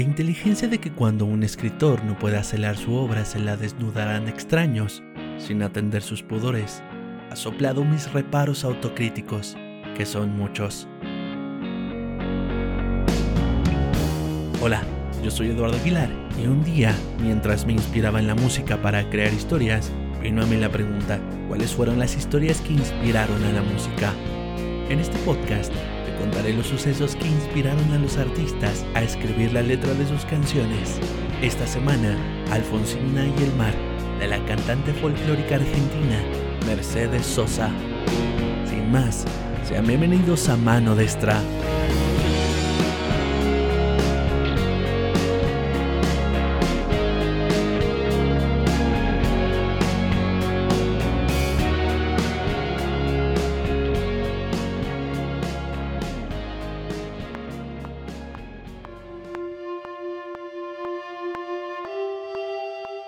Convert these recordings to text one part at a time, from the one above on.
La inteligencia de que cuando un escritor no pueda celar su obra se la desnudarán extraños, sin atender sus pudores, ha soplado mis reparos autocríticos, que son muchos. Hola, yo soy Eduardo Aguilar y un día, mientras me inspiraba en la música para crear historias, vino a mí la pregunta, ¿cuáles fueron las historias que inspiraron a la música? En este podcast contaré los sucesos que inspiraron a los artistas a escribir la letra de sus canciones. Esta semana, Alfonsina y el mar, de la cantante folclórica argentina Mercedes Sosa. Sin más, sean bienvenidos a Mano Destra.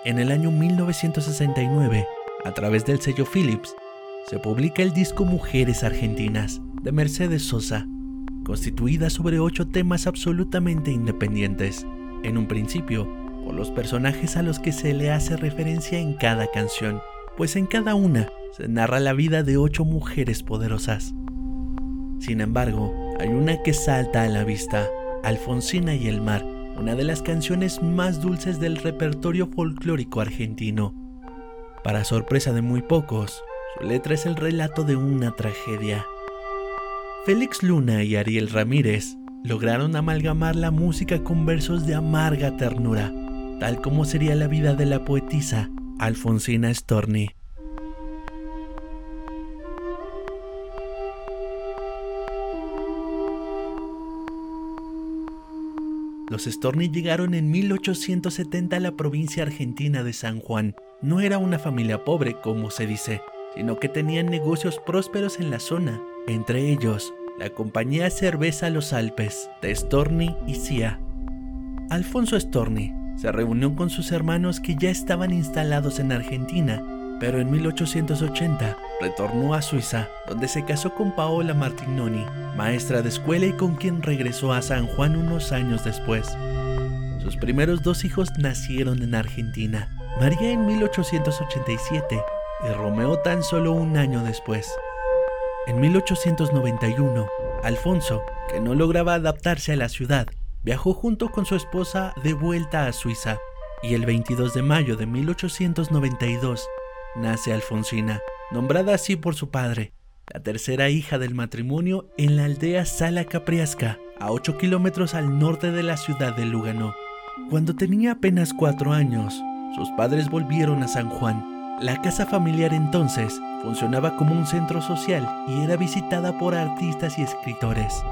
En el año 1969, a través del sello Philips, se publica el disco Mujeres Argentinas de Mercedes Sosa, constituida sobre ocho temas absolutamente independientes, en un principio por los personajes a los que se le hace referencia en cada canción, pues en cada una se narra la vida de ocho mujeres poderosas. Sin embargo, hay una que salta a la vista, Alfonsina y el mar, una de las canciones más dulces del repertorio folclórico argentino. Para sorpresa de muy pocos, su letra es el relato de una tragedia. Félix Luna y Ariel Ramírez lograron amalgamar la música con versos de amarga ternura, tal como sería la vida de la poetisa Alfonsina Storni. Los Storni llegaron en 1870 a la provincia argentina de San Juan. No era una familia pobre, como se dice, sino que tenían negocios prósperos en la zona, entre ellos la compañía Cerveza Los Alpes de Storni y Cia. Alfonso Storni se reunió con sus hermanos que ya estaban instalados en Argentina, pero en 1880 retornó a Suiza, donde se casó con Paola Martignoni, maestra de escuela y con quien regresó a San Juan unos años después. Sus primeros dos hijos nacieron en Argentina, María en 1887 y Romeo tan solo un año después. En 1891, Alfonso, que no lograba adaptarse a la ciudad, viajó junto con su esposa de vuelta a Suiza y el 22 de mayo de 1892 nace Alfonsina, nombrada así por su padre, la tercera hija del matrimonio en la aldea Sala Capriasca, a 8 kilómetros al norte de la ciudad de Lugano. Cuando tenía apenas cuatro años, sus padres volvieron a San Juan. La casa familiar entonces funcionaba como un centro social y era visitada por artistas y escritores.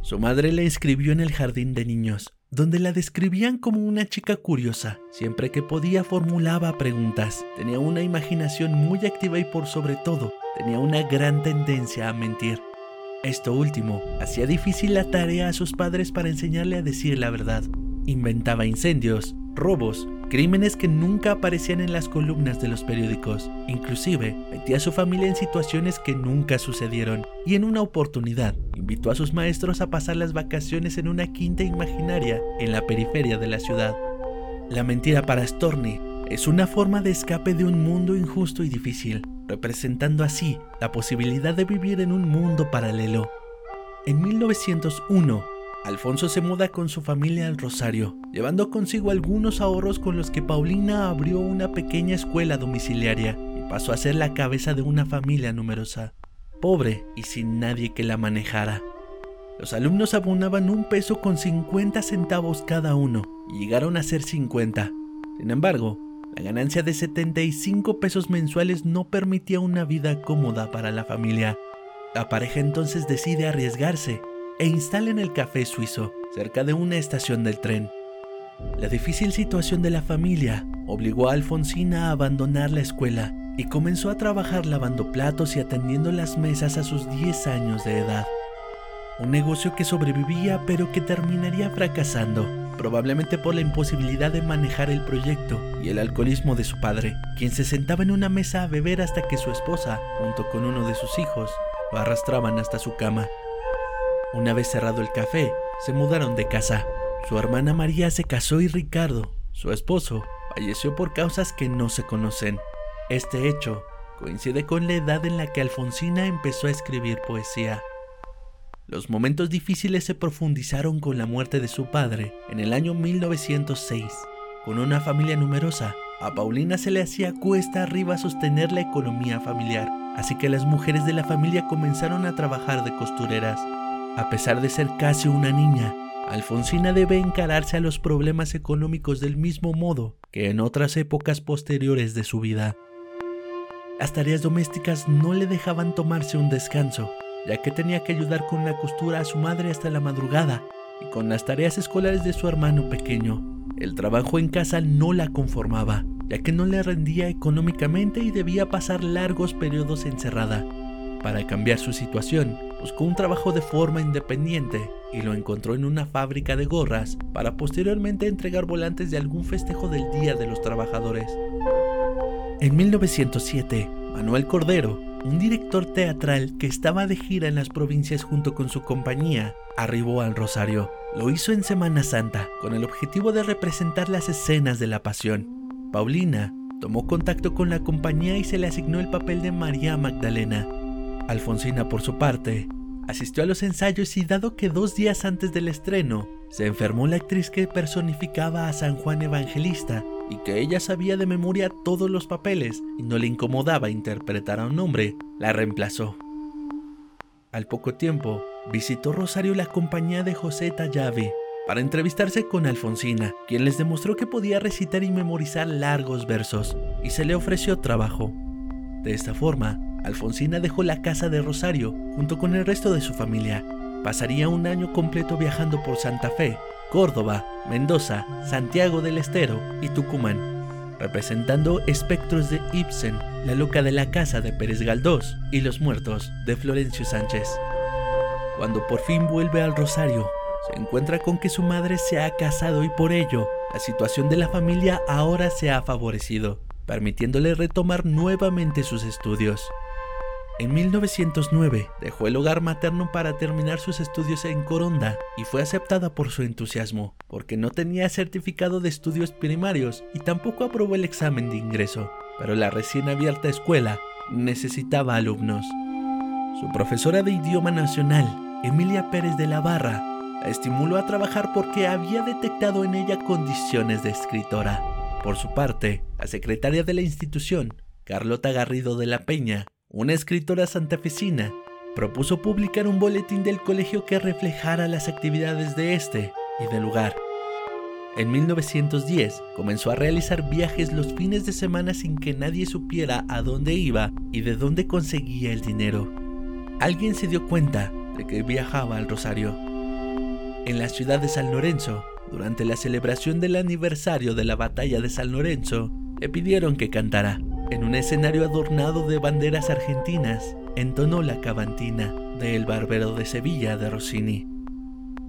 Su madre la inscribió en el jardín de niños, donde la describían como una chica curiosa. Siempre que podía formulaba preguntas, tenía una imaginación muy activa y por sobre todo tenía una gran tendencia a mentir. Esto último hacía difícil la tarea a sus padres para enseñarle a decir la verdad. Inventaba incendios, robos, crímenes que nunca aparecían en las columnas de los periódicos. Inclusive, metía a su familia en situaciones que nunca sucedieron. Y en una oportunidad, invitó a sus maestros a pasar las vacaciones en una quinta imaginaria en la periferia de la ciudad. La mentira para Storni es una forma de escape de un mundo injusto y difícil, representando así la posibilidad de vivir en un mundo paralelo. En 1901, Alfonso se muda con su familia al Rosario, llevando consigo algunos ahorros con los que Paulina abrió una pequeña escuela domiciliaria y pasó a ser la cabeza de una familia numerosa, pobre y sin nadie que la manejara. Los alumnos abonaban un peso con 50 centavos cada uno y llegaron a ser 50. Sin embargo, la ganancia de 75 pesos mensuales no permitía una vida cómoda para la familia. La pareja entonces decide arriesgarse e instalan el café suizo cerca de una estación del tren. La difícil situación de la familia obligó a Alfonsina a abandonar la escuela y comenzó a trabajar lavando platos y atendiendo las mesas a sus 10 años de edad. Un negocio que sobrevivía pero que terminaría fracasando, probablemente por la imposibilidad de manejar el proyecto y el alcoholismo de su padre, quien se sentaba en una mesa a beber hasta que su esposa, junto con uno de sus hijos, lo arrastraban hasta su cama. Una vez cerrado el café, se mudaron de casa su hermana María se casó y Ricardo, su esposo, falleció por causas que no se conocen. Este hecho coincide con la edad en la que Alfonsina empezó a escribir poesía. Los momentos difíciles se profundizaron con la muerte de su padre en el año 1906. Con una familia numerosa, a Paulina se le hacía cuesta arriba sostener la economía familiar, así que las mujeres de la familia comenzaron a trabajar de costureras. A pesar de ser casi una niña, Alfonsina debe encararse a los problemas económicos del mismo modo que en otras épocas posteriores de su vida. Las tareas domésticas no le dejaban tomarse un descanso, ya que tenía que ayudar con la costura a su madre hasta la madrugada y con las tareas escolares de su hermano pequeño. El trabajo en casa no la conformaba, ya que no le rendía económicamente y debía pasar largos periodos encerrada. Para cambiar su situación, buscó un trabajo de forma independiente y lo encontró en una fábrica de gorras para posteriormente entregar volantes de algún festejo del Día de los Trabajadores. En 1907, Manuel Cordero, un director teatral que estaba de gira en las provincias junto con su compañía, arribó al Rosario. Lo hizo en Semana Santa, con el objetivo de representar las escenas de la pasión. Paulina tomó contacto con la compañía y se le asignó el papel de María Magdalena. Alfonsina, por su parte, asistió a los ensayos y dado que dos días antes del estreno se enfermó la actriz que personificaba a San Juan Evangelista y que ella sabía de memoria todos los papeles y no le incomodaba interpretar a un hombre, la reemplazó. Al poco tiempo, visitó Rosario la compañía de José Tallave para entrevistarse con Alfonsina, quien les demostró que podía recitar y memorizar largos versos, y se le ofreció trabajo. De esta forma, Alfonsina dejó la casa de Rosario junto con el resto de su familia. Pasaría un año completo viajando por Santa Fe, Córdoba, Mendoza, Santiago del Estero y Tucumán, representando espectros de Ibsen, La loca de la casa de Pérez Galdós y Los muertos de Florencio Sánchez. Cuando por fin vuelve al Rosario, se encuentra con que su madre se ha casado y por ello la situación de la familia ahora se ha favorecido, permitiéndole retomar nuevamente sus estudios. En 1909 dejó el hogar materno para terminar sus estudios en Coronda y fue aceptada por su entusiasmo, porque no tenía certificado de estudios primarios y tampoco aprobó el examen de ingreso, pero la recién abierta escuela necesitaba alumnos. Su profesora de idioma nacional, Emilia Pérez de la Barra, la estimuló a trabajar porque había detectado en ella condiciones de escritora. Por su parte, la secretaria de la institución, Carlota Garrido de la Peña, una escritora santafesina, propuso publicar un boletín del colegio que reflejara las actividades de este y del lugar. En 1910 comenzó a realizar viajes los fines de semana sin que nadie supiera a dónde iba y de dónde conseguía el dinero. Alguien se dio cuenta de que viajaba al Rosario. En la ciudad de San Lorenzo, durante la celebración del aniversario de la batalla de San Lorenzo, le pidieron que cantara. En un escenario adornado de banderas argentinas, entonó la cabantina de El Barbero de Sevilla de Rossini.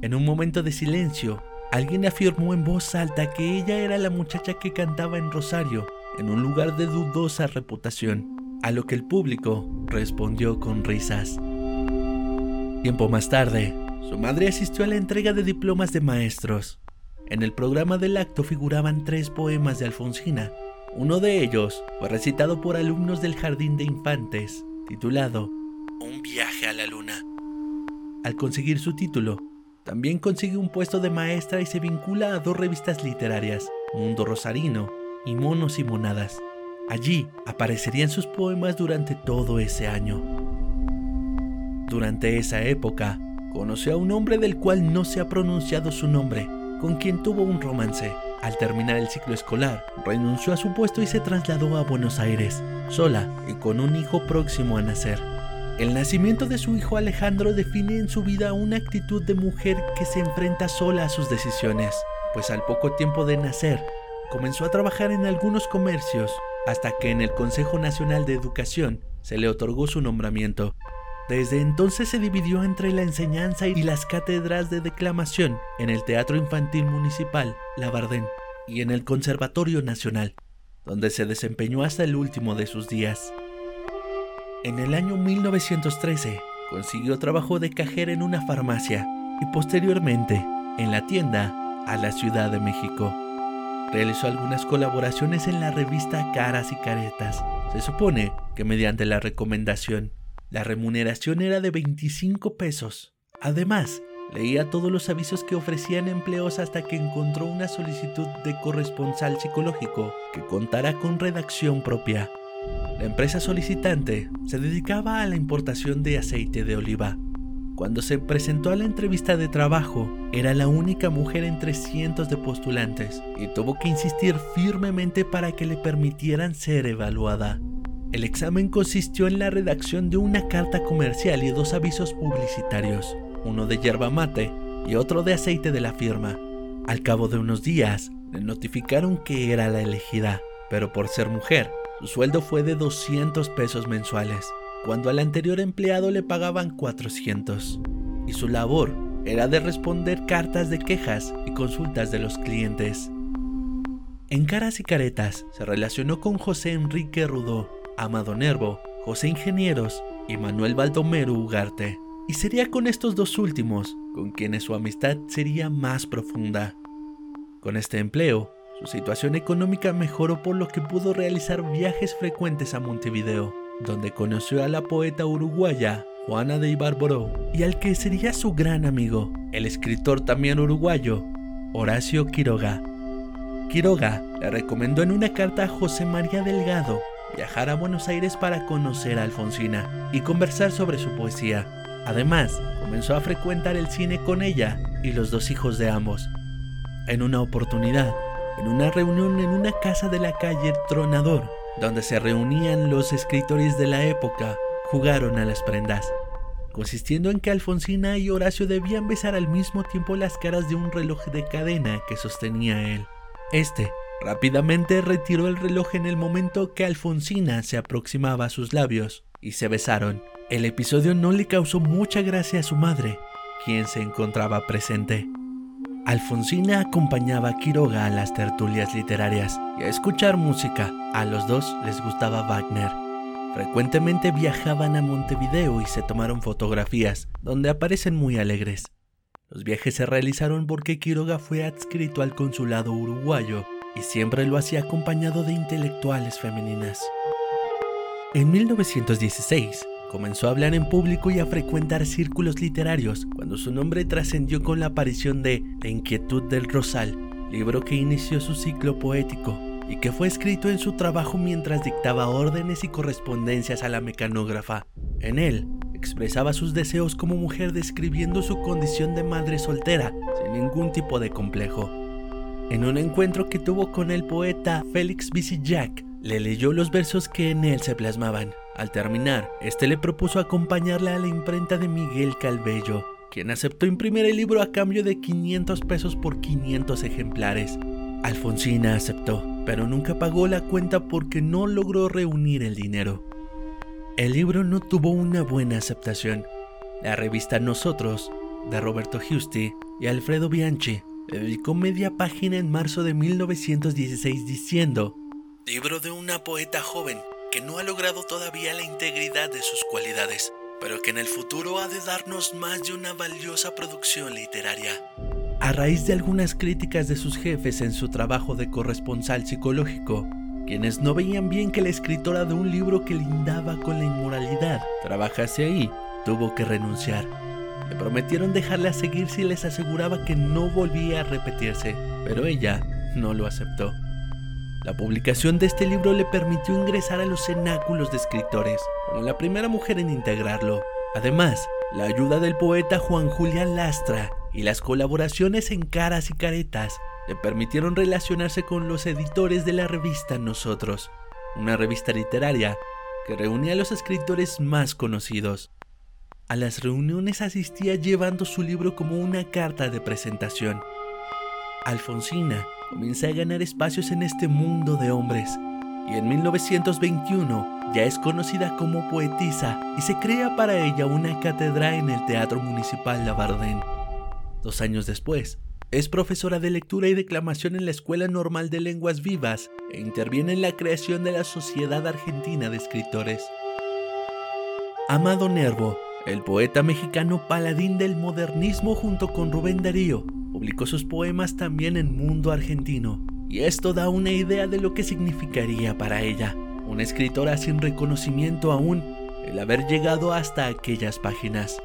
En un momento de silencio, alguien afirmó en voz alta que ella era la muchacha que cantaba en Rosario, en un lugar de dudosa reputación, a lo que el público respondió con risas. Tiempo más tarde, su madre asistió a la entrega de diplomas de maestros. En el programa del acto figuraban tres poemas de Alfonsina, uno de ellos fue recitado por alumnos del Jardín de Infantes, titulado Un viaje a la luna. Al conseguir su título, también consigue un puesto de maestra y se vincula a dos revistas literarias, Mundo Rosarino y Monos y Monadas. Allí aparecerían sus poemas durante todo ese año. Durante esa época, conoció a un hombre del cual no se ha pronunciado su nombre, con quien tuvo un romance. Al terminar el ciclo escolar, renunció a su puesto y se trasladó a Buenos Aires, sola y con un hijo próximo a nacer. El nacimiento de su hijo Alejandro define en su vida una actitud de mujer que se enfrenta sola a sus decisiones, pues al poco tiempo de nacer, comenzó a trabajar en algunos comercios, hasta que en el Consejo Nacional de Educación se le otorgó su nombramiento. Desde entonces se dividió entre la enseñanza y las cátedras de declamación en el Teatro Infantil Municipal Labardén y en el Conservatorio Nacional, donde se desempeñó hasta el último de sus días. En el año 1913 consiguió trabajo de cajera en una farmacia y posteriormente en la tienda a la Ciudad de México. Realizó algunas colaboraciones en la revista Caras y Caretas. Se supone que mediante la recomendación, la remuneración era de 25 pesos. Además, leía todos los avisos que ofrecían empleos hasta que encontró una solicitud de corresponsal psicológico que contara con redacción propia. La empresa solicitante se dedicaba a la importación de aceite de oliva. Cuando se presentó a la entrevista de trabajo, era la única mujer entre cientos de postulantes y tuvo que insistir firmemente para que le permitieran ser evaluada. El examen consistió en la redacción de una carta comercial y dos avisos publicitarios, uno de yerba mate y otro de aceite de la firma. Al cabo de unos días, le notificaron que era la elegida, pero por ser mujer, su sueldo fue de 200 pesos mensuales, cuando al anterior empleado le pagaban 400. Y su labor era de responder cartas de quejas y consultas de los clientes. En Caras y Caretas se relacionó con José Enrique Rudó, Amado Nervo, José Ingenieros y Manuel Baldomero Ugarte. Y sería con estos dos últimos con quienes su amistad sería más profunda. Con este empleo, su situación económica mejoró por lo que pudo realizar viajes frecuentes a Montevideo, donde conoció a la poeta uruguaya Juana de Ibarboró y al que sería su gran amigo, el escritor también uruguayo, Horacio Quiroga. Quiroga le recomendó en una carta a José María Delgado viajar a Buenos Aires para conocer a Alfonsina y conversar sobre su poesía. Además, comenzó a frecuentar el cine con ella y los dos hijos de ambos. En una oportunidad, en una reunión en una casa de la calle Tronador, donde se reunían los escritores de la época, jugaron a las prendas, consistiendo en que Alfonsina y Horacio debían besar al mismo tiempo las caras de un reloj de cadena que sostenía él. Este rápidamente retiró el reloj en el momento que Alfonsina se aproximaba a sus labios y se besaron. El episodio no le causó mucha gracia a su madre, quien se encontraba presente. Alfonsina acompañaba a Quiroga a las tertulias literarias y a escuchar música. A los dos les gustaba Wagner. Frecuentemente viajaban a Montevideo y se tomaron fotografías, donde aparecen muy alegres. Los viajes se realizaron porque Quiroga fue adscrito al consulado uruguayo y siempre lo hacía acompañado de intelectuales femeninas. En 1916, comenzó a hablar en público y a frecuentar círculos literarios cuando su nombre trascendió con la aparición de La inquietud del Rosal, libro que inició su ciclo poético y que fue escrito en su trabajo mientras dictaba órdenes y correspondencias a la mecanógrafa. En él, expresaba sus deseos como mujer describiendo su condición de madre soltera, sin ningún tipo de complejo. En un encuentro que tuvo con el poeta Félix Visillac, le leyó los versos que en él se plasmaban. Al terminar, este le propuso acompañarla a la imprenta de Miguel Calvello, quien aceptó imprimir el libro a cambio de 500 pesos por 500 ejemplares. Alfonsina aceptó, pero nunca pagó la cuenta porque no logró reunir el dinero. El libro no tuvo una buena aceptación. La revista Nosotros, de Roberto Giusti y Alfredo Bianchi, dedicó media página en marzo de 1916 diciendo Libro de una poeta joven que no ha logrado todavía la integridad de sus cualidades, pero que en el futuro ha de darnos más de una valiosa producción literaria. A raíz de algunas críticas de sus jefes en su trabajo de corresponsal psicológico, quienes no veían bien que la escritora de un libro que lindaba con la inmoralidad trabajase ahí, tuvo que renunciar. Le prometieron dejarla seguir si les aseguraba que no volvía a repetirse, pero ella no lo aceptó. La publicación de este libro le permitió ingresar a los cenáculos de escritores, como la primera mujer en integrarlo. Además, la ayuda del poeta Juan Julián Lastra y las colaboraciones en Caras y Caretas le permitieron relacionarse con los editores de la revista Nosotros, una revista literaria que reunía a los escritores más conocidos. A las reuniones asistía llevando su libro como una carta de presentación. Alfonsina comienza a ganar espacios en este mundo de hombres y en 1921 ya es conocida como poetisa y se crea para ella una cátedra en el Teatro Municipal Labardén. Dos años después, es profesora de lectura y declamación en la Escuela Normal de Lenguas Vivas e interviene en la creación de la Sociedad Argentina de Escritores. Amado Nervo El poeta mexicano paladín del modernismo junto con Rubén Darío publicó sus poemas también en Mundo Argentino, y esto da una idea de lo que significaría para ella, una escritora sin reconocimiento aún, el haber llegado hasta aquellas páginas.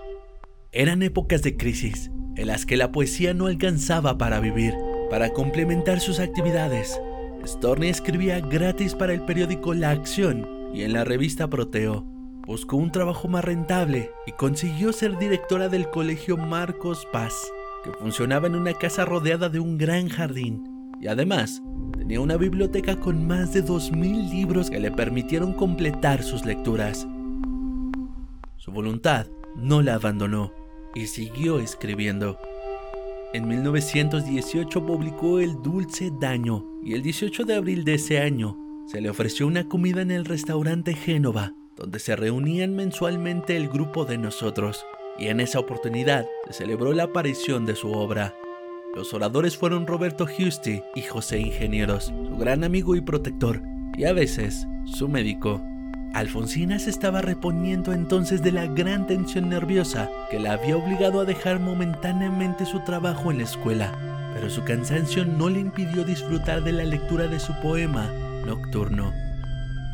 Eran épocas de crisis, en las que la poesía no alcanzaba para vivir, para complementar sus actividades. Storni escribía gratis para el periódico La Acción y en la revista Proteo. Buscó un trabajo más rentable y consiguió ser directora del colegio Marcos Paz, que funcionaba en una casa rodeada de un gran jardín y además tenía una biblioteca con más de 2.000 libros que le permitieron completar sus lecturas. Su voluntad no la abandonó y siguió escribiendo. En 1918 publicó El Dulce Daño y el 18 de abril de ese año se le ofreció una comida en el restaurante Génova, donde se reunían mensualmente el grupo de nosotros, y en esa oportunidad se celebró la aparición de su obra. Los oradores fueron Roberto Giusti y José Ingenieros, su gran amigo y protector, y a veces su médico. Alfonsina se estaba reponiendo entonces de la gran tensión nerviosa que la había obligado a dejar momentáneamente su trabajo en la escuela, pero su cansancio no le impidió disfrutar de la lectura de su poema nocturno.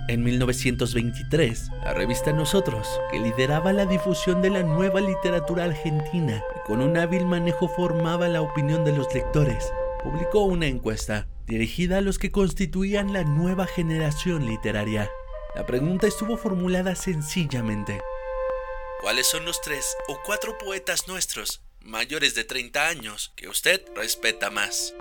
En 1923, la revista Nosotros, que lideraba la difusión de la nueva literatura argentina y con un hábil manejo formaba la opinión de los lectores, publicó una encuesta dirigida a los que constituían la nueva generación literaria. La pregunta estuvo formulada sencillamente. ¿Cuáles son los tres o cuatro poetas nuestros, mayores de 30 años, que usted respeta más?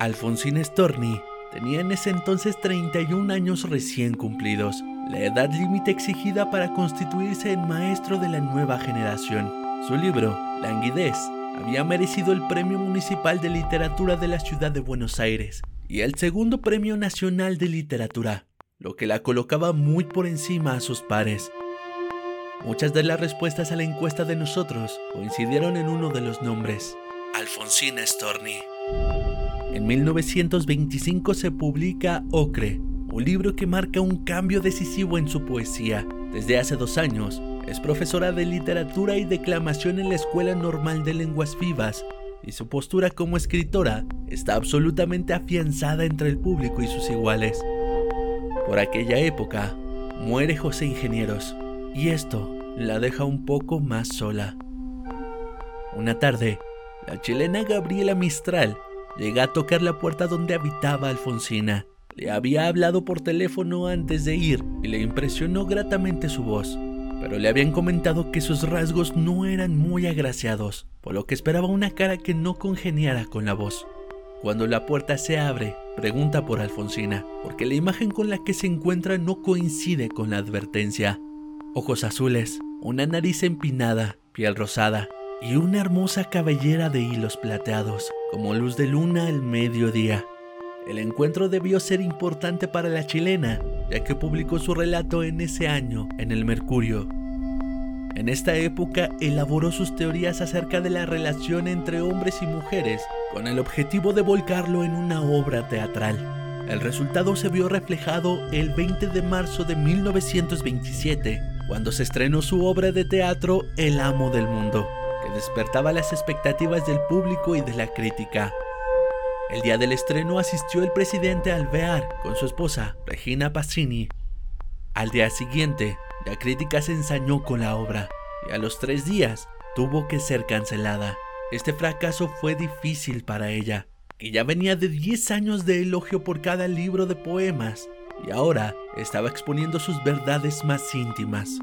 Alfonsín Storni Tenía en ese entonces 31 años recién cumplidos, la edad límite exigida para constituirse en maestro de la nueva generación. Su libro, Languidez, había merecido el Premio Municipal de Literatura de la Ciudad de Buenos Aires y el segundo Premio Nacional de Literatura, lo que la colocaba muy por encima a sus pares. Muchas de las respuestas a la encuesta de nosotros coincidieron en uno de los nombres, Alfonsina Storni. En 1925 se publica Ocre, un libro que marca un cambio decisivo en su poesía. Desde hace dos años, es profesora de literatura y declamación en la Escuela Normal de Lenguas Vivas, y su postura como escritora está absolutamente afianzada entre el público y sus iguales. Por aquella época, muere José Ingenieros, y esto la deja un poco más sola. Una tarde, la chilena Gabriela Mistral llega a tocar la puerta donde habitaba Alfonsina. Le había hablado por teléfono antes de ir y le impresionó gratamente su voz, pero le habían comentado que sus rasgos no eran muy agraciados, por lo que esperaba una cara que no congeniara con la voz. Cuando la puerta se abre, pregunta por Alfonsina, porque la imagen con la que se encuentra no coincide con la advertencia. Ojos azules, una nariz empinada, piel rosada, y una hermosa cabellera de hilos plateados, como luz de luna al mediodía. El encuentro debió ser importante para la chilena, ya que publicó su relato en ese año en el Mercurio. En esta época elaboró sus teorías acerca de la relación entre hombres y mujeres, con el objetivo de volcarlo en una obra teatral. El resultado se vio reflejado el 20 de marzo de 1927, cuando se estrenó su obra de teatro El amo del mundo despertaba las expectativas del público y de la crítica. El día del estreno asistió el presidente Alvear con su esposa, Regina Passini. Al día siguiente, la crítica se ensañó con la obra y a los tres días tuvo que ser cancelada. Este fracaso fue difícil para ella, que ya venía de 10 años de elogio por cada libro de poemas y ahora estaba exponiendo sus verdades más íntimas.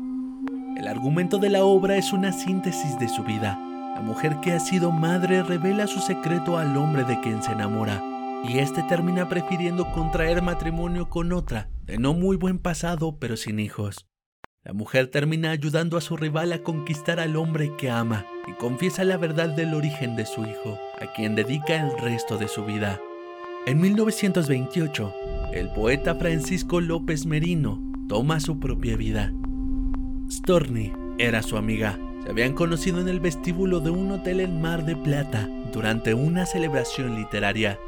El argumento de la obra es una síntesis de su vida. La mujer que ha sido madre revela su secreto al hombre de quien se enamora, y este termina prefiriendo contraer matrimonio con otra, de no muy buen pasado pero sin hijos. La mujer termina ayudando a su rival a conquistar al hombre que ama y confiesa la verdad del origen de su hijo, a quien dedica el resto de su vida. En 1928, el poeta Francisco López Merino toma su propia vida Storni era su amiga. Se habían conocido en el vestíbulo de un hotel en Mar de Plata durante una celebración literaria.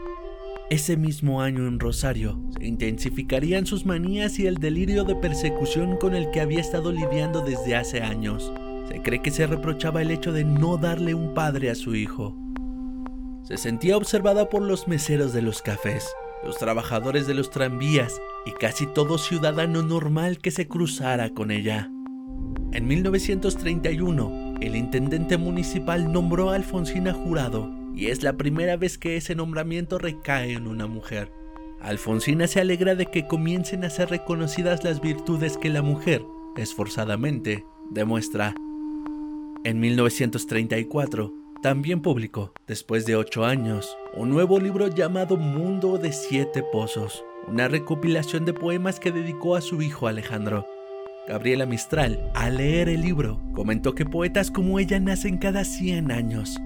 Ese mismo año en Rosario se intensificarían sus manías y el delirio de persecución con el que había estado lidiando desde hace años. se cree que se reprochaba el hecho de no darle un padre a su hijo. Se sentía observada por los meseros de los cafés, los trabajadores de los tranvías y casi todo ciudadano normal que se cruzara con ella. En 1931, el intendente municipal nombró a Alfonsina jurado y es la primera vez que ese nombramiento recae en una mujer. Alfonsina se alegra de que comiencen a ser reconocidas las virtudes que la mujer, esforzadamente, demuestra. En 1934, también publicó, después de ocho años, un nuevo libro llamado Mundo de Siete Pozos, una recopilación de poemas que dedicó a su hijo Alejandro. Gabriela Mistral, al leer el libro, comentó que poetas como ella nacen cada 100 años.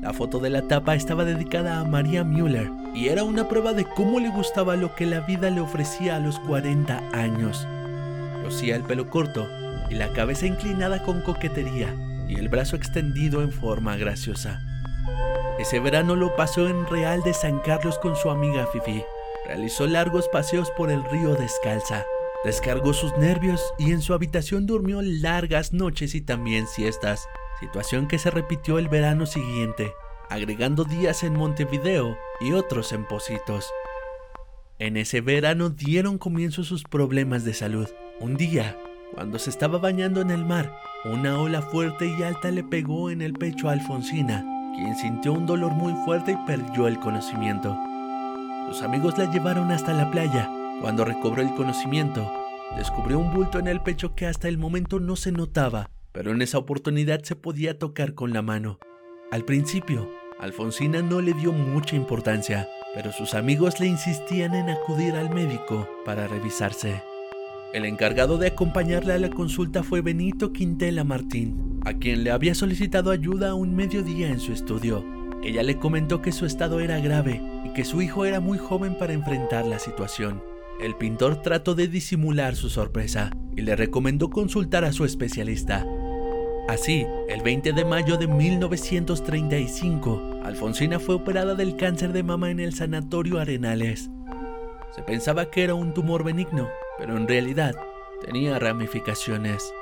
La foto de la tapa estaba dedicada a María Müller y era una prueba de cómo le gustaba lo que la vida le ofrecía a los 40 años. Lucía el pelo corto y la cabeza inclinada con coquetería y el brazo extendido en forma graciosa. Ese verano lo pasó en Real de San Carlos con su amiga Fifi. Realizó largos paseos por el río descalza. Descargó sus nervios y en su habitación durmió largas noches y también siestas, situación que se repitió el verano siguiente, agregando días en Montevideo y otros en Positos. En ese verano dieron comienzo sus problemas de salud. Un día, cuando se estaba bañando en el mar, una ola fuerte y alta le pegó en el pecho a Alfonsina, quien sintió un dolor muy fuerte y perdió el conocimiento. Sus amigos la llevaron hasta la playa. Cuando recobró el conocimiento, descubrió un bulto en el pecho que hasta el momento no se notaba, pero en esa oportunidad se podía tocar con la mano. Al principio, Alfonsina no le dio mucha importancia, pero sus amigos le insistían en acudir al médico para revisarse. El encargado de acompañarle a la consulta fue Benito Quintela Martín, a quien le había solicitado ayuda un mediodía en su estudio. Ella le comentó que su estado era grave y que su hijo era muy joven para enfrentar la situación. El pintor trató de disimular su sorpresa y le recomendó consultar a su especialista. Así, el 20 de mayo de 1935, Alfonsina fue operada del cáncer de mama en el Sanatorio Arenales. Se pensaba que era un tumor benigno, pero en realidad tenía ramificaciones.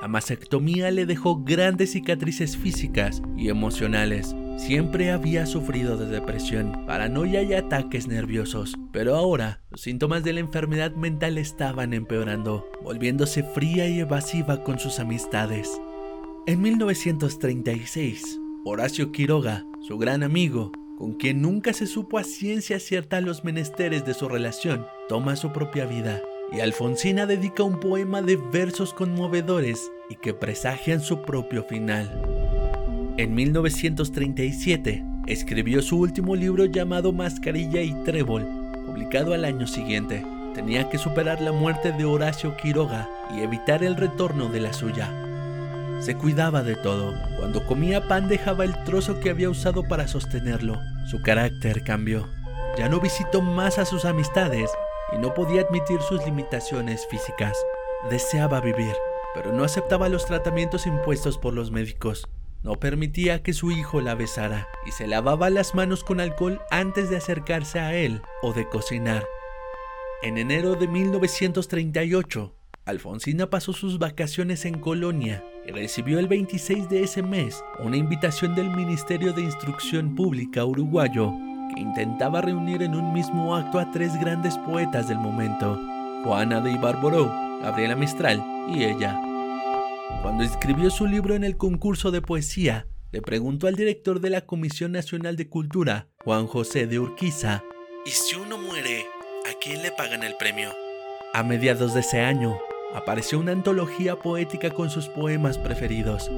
La mastectomía le dejó grandes cicatrices físicas y emocionales. Siempre había sufrido de depresión, paranoia y ataques nerviosos, pero ahora los síntomas de la enfermedad mental estaban empeorando, volviéndose fría y evasiva con sus amistades. En 1936, Horacio Quiroga, su gran amigo, con quien nunca se supo a ciencia cierta los menesteres de su relación, toma su propia vida, y Alfonsina dedica un poema de versos conmovedores y que presagian su propio final. En 1937, escribió su último libro llamado Mascarilla y Trébol, publicado al año siguiente. Tenía que superar la muerte de Horacio Quiroga y evitar el retorno de la suya. Se cuidaba de todo. Cuando comía pan dejaba el trozo que había usado para sostenerlo. Su carácter cambió. Ya no visitó más a sus amistades y no podía admitir sus limitaciones físicas. Deseaba vivir, pero no aceptaba los tratamientos impuestos por los médicos. No permitía que su hijo la besara y se lavaba las manos con alcohol antes de acercarse a él o de cocinar. En enero de 1938, Alfonsina pasó sus vacaciones en Colonia y recibió el 26 de ese mes una invitación del Ministerio de Instrucción Pública uruguayo que intentaba reunir en un mismo acto a tres grandes poetas del momento, Juana de Ibarboró, Gabriela Mistral y ella. Cuando escribió su libro en el concurso de poesía, le preguntó al director de la Comisión Nacional de Cultura, Juan José de Urquiza, ¿y si uno muere, a quién le pagan el premio? A mediados de ese año, apareció una antología poética con sus poemas preferidos.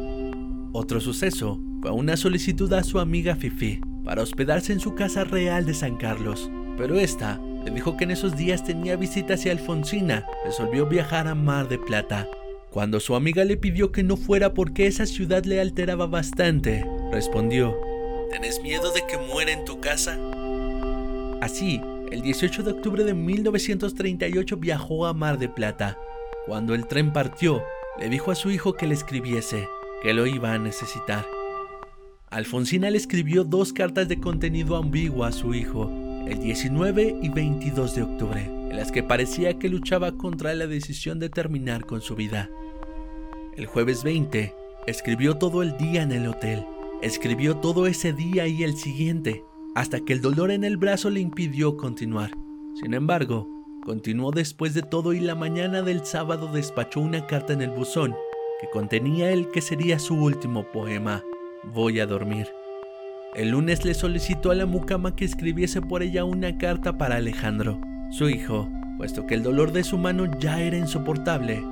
Otro suceso fue una solicitud a su amiga Fifi para hospedarse en su casa real de San Carlos, pero esta le dijo que en esos días tenía visitas y Alfonsina resolvió viajar a Mar de Plata. Cuando su amiga le pidió que no fuera porque esa ciudad le alteraba bastante, respondió, ¿Tenés miedo de que muera en tu casa? Así, el 18 de octubre de 1938 viajó a Mar de Plata, cuando el tren partió, le dijo a su hijo que le escribiese, que lo iba a necesitar. Alfonsina le escribió dos cartas de contenido ambiguo a su hijo, el 19 y 22 de octubre, en las que parecía que luchaba contra la decisión de terminar con su vida. El jueves 20, escribió todo el día en el hotel. Escribió todo ese día y el siguiente, hasta que el dolor en el brazo le impidió continuar. Sin embargo, continuó después de todo y la mañana del sábado despachó una carta en el buzón que contenía el que sería su último poema, Voy a dormir. El lunes le solicitó a la mucama que escribiese por ella una carta para Alejandro, su hijo, puesto que el dolor de su mano ya era insoportable,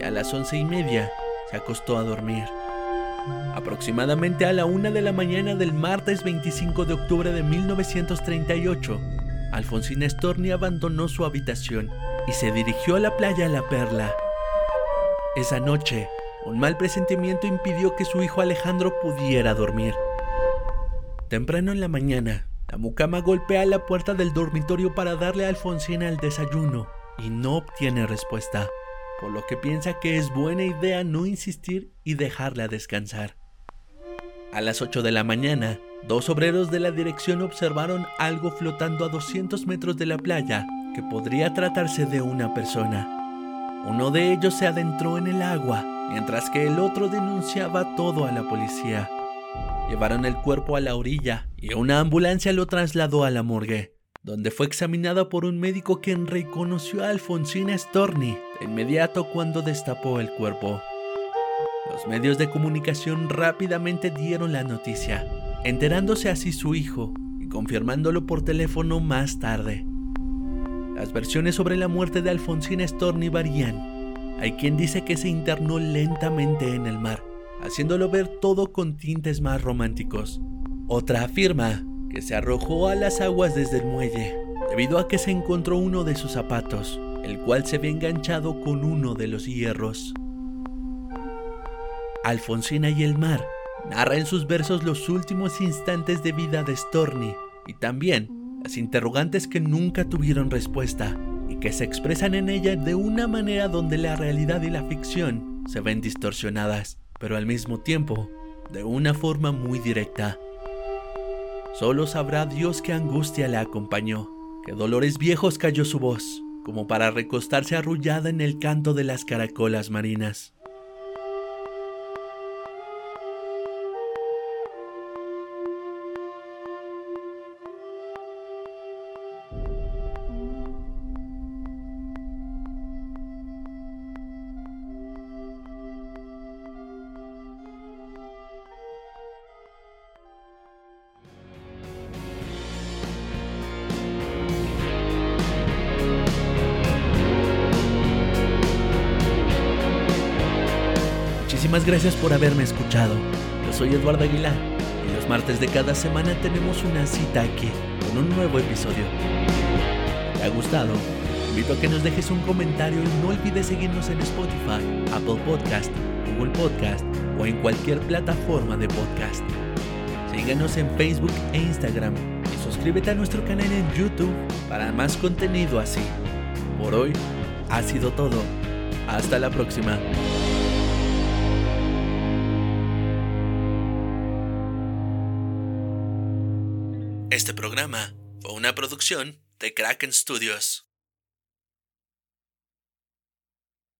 y a las once y media se acostó a dormir. Aproximadamente a la una de la mañana del martes 25 de octubre de 1938, Alfonsina Storni abandonó su habitación y se dirigió a la playa La Perla. Esa noche, un mal presentimiento impidió que su hijo Alejandro pudiera dormir. Temprano en la mañana, la mucama golpea la puerta del dormitorio para darle a Alfonsina el desayuno y no obtiene respuesta, por lo que piensa que es buena idea no insistir y dejarla descansar. A las 8 de la mañana, dos obreros de la dirección observaron algo flotando a 200 metros de la playa que podría tratarse de una persona. Uno de ellos se adentró en el agua, mientras que el otro denunciaba todo a la policía. Llevaron el cuerpo a la orilla y una ambulancia lo trasladó a la morgue, donde fue examinada por un médico quien reconoció a Alfonsina Storni de inmediato cuando destapó el cuerpo. Los medios de comunicación rápidamente dieron la noticia, enterándose así su hijo y confirmándolo por teléfono más tarde. Las versiones sobre la muerte de Alfonsina Storni varían. Hay quien dice que se internó lentamente en el mar, haciéndolo ver todo con tintes más románticos. Otra afirma que se arrojó a las aguas desde el muelle, debido a que se encontró uno de sus zapatos, el cual se había enganchado con uno de los hierros. Alfonsina y el mar narra en sus versos los últimos instantes de vida de Storni y también las interrogantes que nunca tuvieron respuesta que se expresan en ella de una manera donde la realidad y la ficción se ven distorsionadas pero al mismo tiempo de una forma muy directa. Solo sabrá Dios qué angustia le acompañó, qué dolores viejos cayó su voz, como para recostarse arrullada en el canto de las caracolas marinas. Muchísimas gracias por haberme escuchado. Yo soy Eduardo Aguilar y los martes de cada semana tenemos una cita aquí con un nuevo episodio. ¿Te ha gustado? invito a que nos dejes un comentario y no olvides seguirnos en Spotify, Apple Podcast, Google Podcast o en cualquier plataforma de podcast. Síguenos en Facebook e Instagram y suscríbete a nuestro canal en YouTube para más contenido así. Por hoy ha sido todo. Hasta la próxima. Programa fue una producción de Kraken Studios.